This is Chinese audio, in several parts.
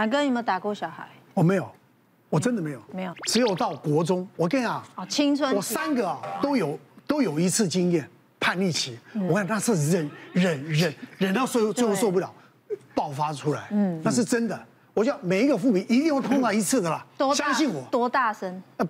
南哥有没有打过小孩？我没有，我真的没有，没有，只有到国中。我跟你讲，哦，青春，我三个啊都有都有一次经验，叛逆期。我看那是忍忍忍忍到最后最后受不了，爆发出来。嗯，那是真的。我讲每一个父母一定会碰到一次的啦，相信我。多大声？呃，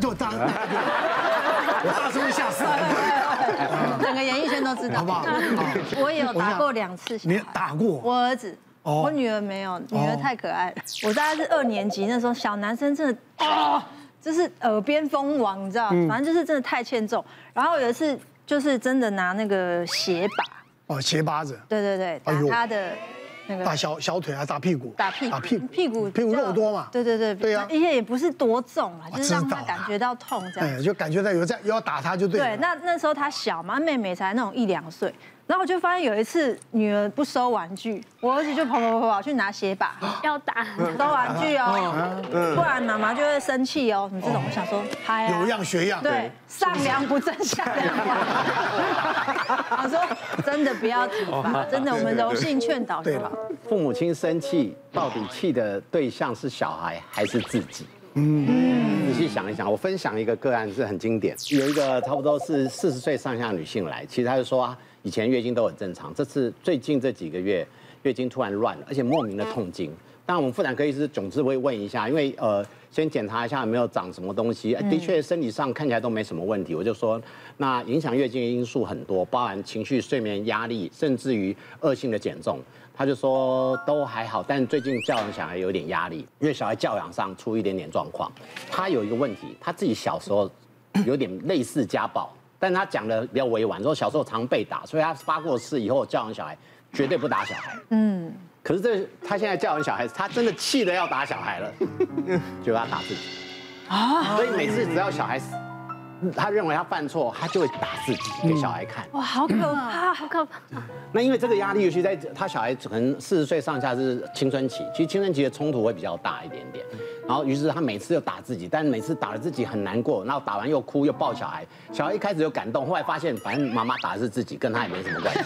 就大，我大声会吓死人。整个演艺圈都知道，好不好？我也有打过两次。你打过？我儿子。我女儿没有，女儿太可爱了。我大概是二年级那时候，小男生真的啊，就是耳边风王，你知道？反正就是真的太欠揍。然后有一次就是真的拿那个鞋把，哦，鞋把子，对对对，打他的那个打小小腿还是打屁股？打屁股，打屁股，屁股屁股肉多嘛？对对对，对啊，而且也不是多重啊，就是让他感觉到痛这样。哎，就感觉到有在又要打他就对。对，那那时候他小嘛，妹妹才那种一两岁。然后我就发现有一次女儿不收玩具，我儿子就跑跑跑跑去拿鞋把 要打收玩具哦，不然妈妈就会生气哦。你这种我想说，嗨啊，有样学样，对，上梁不正下梁歪。我说真的不要体罚，真的我们柔性劝导就好。父母亲生气，到底气的对象是小孩还是自己？嗯，仔细想一想，我分享一个个案是很经典，有一个差不多是四十岁上下女性来，其实她就说。以前月经都很正常，这次最近这几个月月经突然乱了，而且莫名的痛经。当然，我们妇产科医师总之会问一下，因为呃，先检查一下有没有长什么东西。的确，身体上看起来都没什么问题。我就说，那影响月经的因素很多，包含情绪、睡眠、压力，甚至于恶性的减重。他就说都还好，但最近教养小孩有点压力，因为小孩教养上出一点点状况。他有一个问题，他自己小时候有点类似家暴。但他讲的比较委婉，说小时候常被打，所以他发过誓以后教养小孩绝对不打小孩。嗯，可是这他现在教养小孩，他真的气得要打小孩了，就要打自己啊。所以每次只要小孩死，他认为他犯错，他就会打自己给小孩看。哇，好可怕，好可怕。那因为这个压力，尤其在他小孩可能四十岁上下是青春期，其实青春期的冲突会比较大一点点。然后，于是他每次又打自己，但是每次打了自己很难过，然后打完又哭又抱小孩，小孩一开始又感动，后来发现反正妈妈打的是自己，跟他也没什么关系，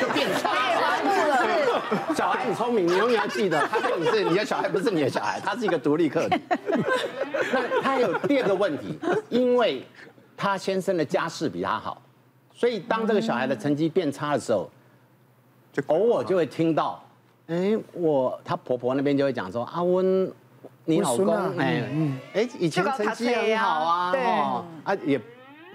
就变差了。小孩很聪明，你永远要记得，他说你是你的小孩，不是你的小孩，他是一个独立个体。那他有第二个问题，因为他先生的家世比他好，所以当这个小孩的成绩变差的时候，就偶尔就会听到。哎，我她婆婆那边就会讲说，阿温，你老公哎，哎，以前成绩很好啊，对，啊也，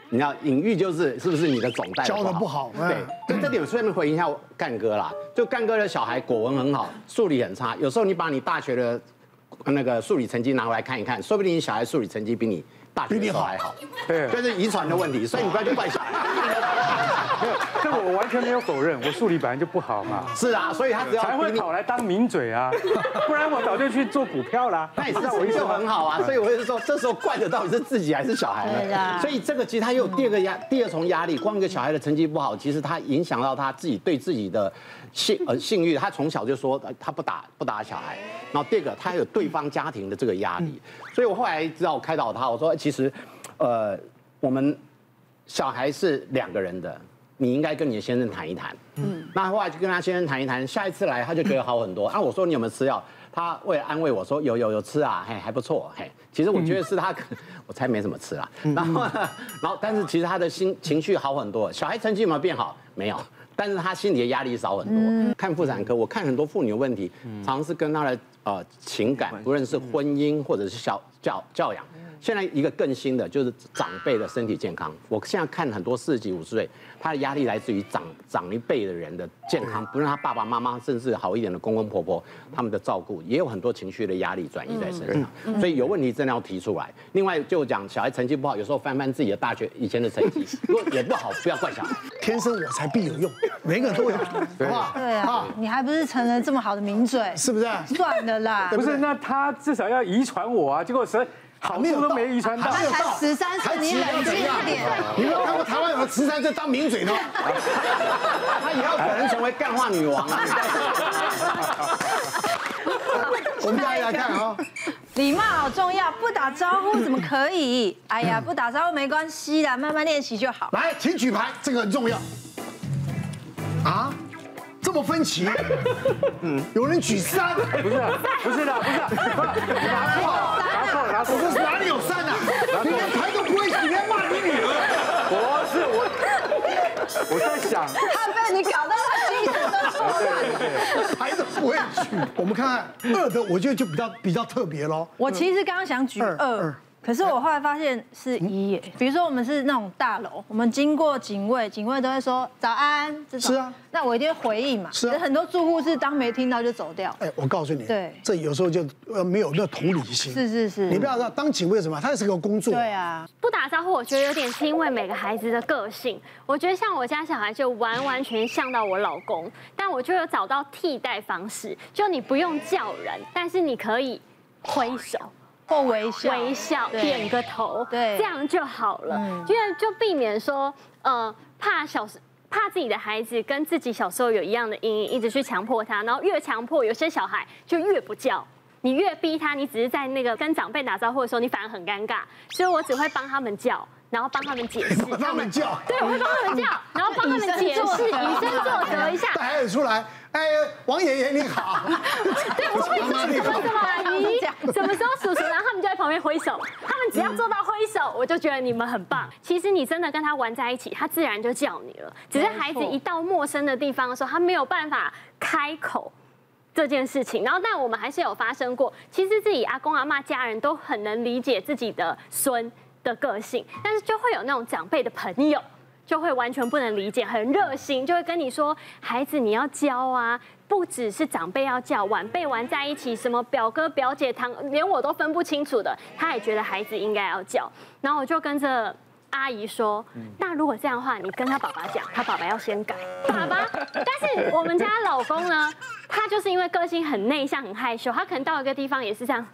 你知道隐喻就是是不是你的总代教的不好？对，就这点顺便回应一下干哥啦，就干哥的小孩国文很好，数理很差，有时候你把你大学的那个数理成绩拿回来看一看，说不定你小孩数理成绩比你大学的时候还好，对，就是遗传的问题，所以你不要去怪小孩。这个我完全没有否认，我数理本来就不好嘛。是啊，所以他只要才会跑来当名嘴啊，不然我早就去做股票啦。那也是我意思很好啊，所以我就说，这时候怪的到底是自己还是小孩呢？所以这个其实他又有第二个压，第二重压力。光一个小孩的成绩不好，其实他影响到他自己对自己的性呃性欲。他从小就说他不打不打小孩，然后第二个他还有对方家庭的这个压力。所以我后来知道我开导他，我说其实，呃，我们小孩是两个人的。你应该跟你的先生谈一谈，嗯，那后来就跟他先生谈一谈，下一次来他就觉得好很多。啊，我说你有没有吃药？他为了安慰我说有有有吃啊，嘿还不错，嘿。其实我觉得是他，我猜没怎么吃啦。然后，然后但是其实他的心情绪好很多。小孩成绩有没有变好？没有，但是他心里的压力少很多。看妇产科，我看很多妇女的问题，常常是跟他的呃情感，不论是婚姻或者是小教教养。现在一个更新的就是长辈的身体健康。我现在看很多四十几五十岁，他的压力来自于长长一辈的人的健康，不论他爸爸妈妈，甚至好一点的公公婆婆，他们的照顾也有很多情绪的压力转移在身上。所以有问题真的要提出来。另外就讲小孩成绩不好，有时候翻翻自己的大学以前的成绩，如果也不好，不要怪小孩。天生我材必有用，每个人都有，好不好？对啊，你还不是成了这么好的名嘴，是不是？算了啦，不是，那他至少要遗传我啊，结果谁？好处都没遗传到，他才十三岁，你冷静一点。你没有看过台湾有个十三岁当名嘴的？他以后可能成为干话女王啊！我们大家来看啊，礼貌好重要，不打招呼怎么可以？哎呀，不打招呼没关系啦，慢慢练习就好。来，请举牌，这个很重要。啊？这这么分歧？嗯，有人举三，不是，不是的，不是，拿错，拿错，拿错，我说哪里有善啊？你连牌都不会举，你还骂你女儿？不是我，我在想，他被你搞到他精神都错乱，牌都 不会举。我们看看二的，我觉得就比较比较特别喽。我其实刚刚想举二。可是我后来发现是一耶，比如说我们是那种大楼，我们经过警卫，警卫都会说早安，这种。是啊，那我一定会回应嘛。是啊。很多住户是当没听到就走掉。哎，我告诉你，对，这有时候就呃没有那同理心。是是是。你不要知道当警卫什么，他也是个工作。对啊。不打招呼，我觉得有点是因为每个孩子的个性。我觉得像我家小孩就完完全像到我老公，但我就有找到替代方式，就你不用叫人，但是你可以挥手。或微笑，微笑，点个头，对，这样就好了。因为就避免说，呃，怕小时怕自己的孩子跟自己小时候有一样的阴影，一直去强迫他，然后越强迫，有些小孩就越不叫。你越逼他，你只是在那个跟长辈打招呼的时候，你反而很尴尬。所以我只会帮他们叫。然后帮他们解释，帮他们叫，对，我会帮他们叫，然后帮他们解释，以身作则一下，带孩子出来，哎，王爷爷你好，对，我会说什么什么阿姨，什么时候叔叔，然后他们就在旁边挥手，他们只要做到挥手，我就觉得你们很棒。其实你真的跟他玩在一起，他自然就叫你了。只是孩子一到陌生的地方的时候，他没有办法开口这件事情。然后，但我们还是有发生过，其实自己阿公阿妈家人都很能理解自己的孙的个性，但是就会有那种长辈的朋友，就会完全不能理解，很热心，就会跟你说：“孩子，你要教啊，不只是长辈要叫，晚辈玩在一起，什么表哥表姐堂，连我都分不清楚的，他也觉得孩子应该要叫。”然后我就跟着阿姨说：“那如果这样的话，你跟他爸爸讲，他爸爸要先改 爸爸。但是我们家老公呢，他就是因为个性很内向、很害羞，他可能到一个地方也是这样。”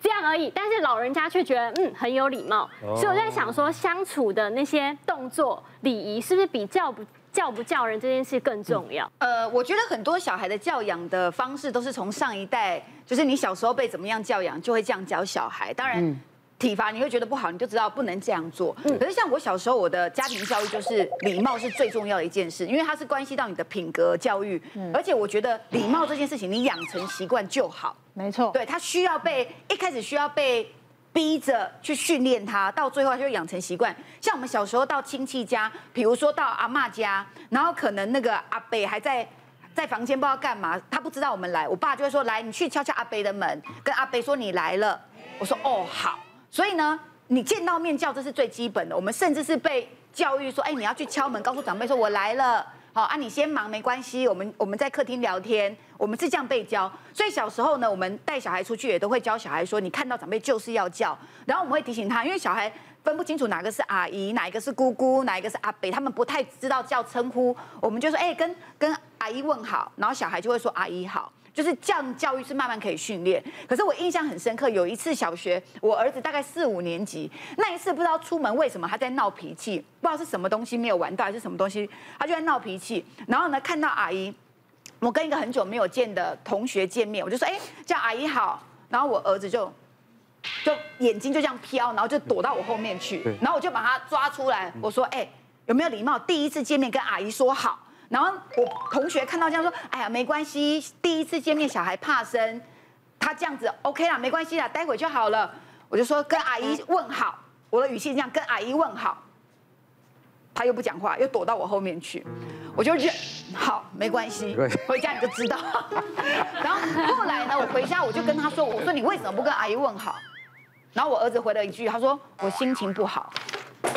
这样而已，但是老人家却觉得嗯很有礼貌，所以我在想说，相处的那些动作礼仪是不是比叫不叫不叫人这件事更重要？呃，我觉得很多小孩的教养的方式都是从上一代，就是你小时候被怎么样教养，就会这样教小孩。当然。体罚你会觉得不好，你就知道不能这样做。可是像我小时候，我的家庭教育就是礼貌是最重要的一件事，因为它是关系到你的品格教育。而且我觉得礼貌这件事情，你养成习惯就好。没错，对，他需要被一开始需要被逼着去训练他，到最后他就养成习惯。像我们小时候到亲戚家，比如说到阿妈家，然后可能那个阿伯还在 在房间不知道干嘛，他不知道我们来，我爸就会说：“来，你去敲敲阿伯的门，跟阿伯说你来了。”我说：“哦，好。”所以呢，你见到面叫，这是最基本的。我们甚至是被教育说，哎，你要去敲门，告诉长辈说我来了。好啊，你先忙没关系，我们我们在客厅聊天。我们是这样被教。所以小时候呢，我们带小孩出去也都会教小孩说，你看到长辈就是要叫。然后我们会提醒他，因为小孩分不清楚哪个是阿姨，哪一个是姑姑，哪一个是阿伯，他们不太知道叫称呼。我们就说，哎，跟跟阿姨问好，然后小孩就会说阿姨好。就是这样教育是慢慢可以训练，可是我印象很深刻，有一次小学，我儿子大概四五年级，那一次不知道出门为什么他在闹脾气，不知道是什么东西没有玩到还是什么东西，他就在闹脾气，然后呢看到阿姨，我跟一个很久没有见的同学见面，我就说哎叫阿姨好，然后我儿子就就眼睛就这样飘，然后就躲到我后面去，然后我就把他抓出来，我说哎有没有礼貌，第一次见面跟阿姨说好。然后我同学看到这样说：“哎呀，没关系，第一次见面小孩怕生，他这样子 OK 啦，没关系啦，待会就好了。”我就说跟阿姨问好，我的语气这样跟阿姨问好，他又不讲话，又躲到我后面去，我就忍好，没关系，回家你就知道。然后后来呢，我回家我就跟他说：“我说你为什么不跟阿姨问好？”然后我儿子回了一句，他说：“我心情不好。”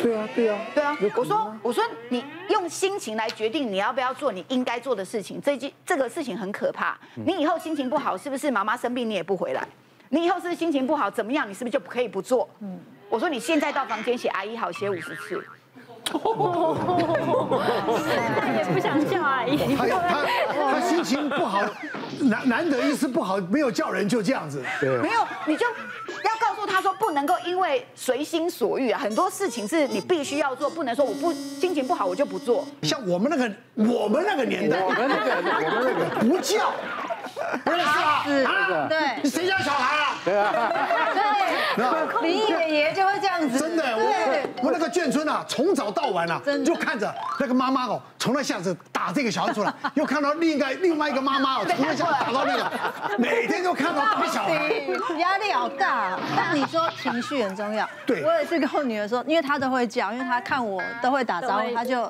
对啊，对啊，对啊！我说，我说，你用心情来决定你要不要做你应该做的事情，这件这个事情很可怕。你以后心情不好，是不是妈妈生病你也不回来？你以后是不是心情不好，怎么样？你是不是就可以不做？嗯，我说你现在到房间写阿姨好，写五十次。他也不想叫阿姨。他他他心情不好，难难得一次不好，没有叫人就这样子。对，没有你就。他说不能够因为随心所欲啊，很多事情是你必须要做，不能说我不心情不好我就不做。像我们那个我们那个年代，我们那个我们那个 不叫，不是啊？啊，对，谁家小孩啊？对啊，对，林爷爷就会这样子。真的，我我那个眷村啊，从早到晚啊，就看着那个妈妈哦，从那巷子打这个小孩出来，又看到另外另外一个妈妈哦，从那巷子打到那个，每天都看到打小孩，压力好大。但你说情绪很重要，对，我也是跟我女儿说，因为她都会叫，因为她看我都会打招呼，她就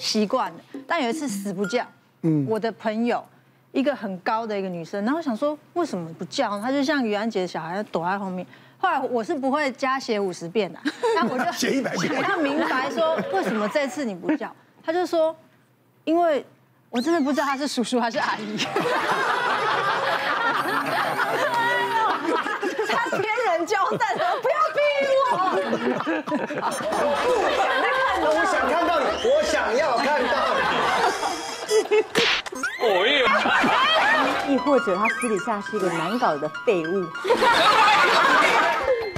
习惯了。但有一次死不叫，嗯，我的朋友。一个很高的一个女生，然后我想说为什么不叫？她就像于安姐的小孩躲在后面。后来我是不会加写五十遍的，那我就写一百遍。想要明白说为什么这次你不叫？他就说，因为我真的不知道他是叔叔还是阿姨。他天人交战，说不要逼我。我想看到你，我想要看到你。我也，亦或者他私底下是一个难搞的废物。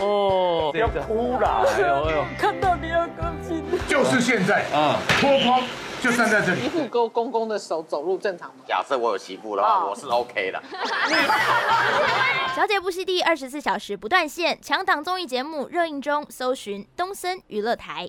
哦，不要哭了，哎呦哎呦，看到你要高兴。就是现在啊，脱光就站在这里。媳妇勾公公的手走路正常吗？假设我有媳妇的话，我是 OK 的。小姐不息地二十四小时不断线，强档综艺节目热映中，搜寻东森娱乐台。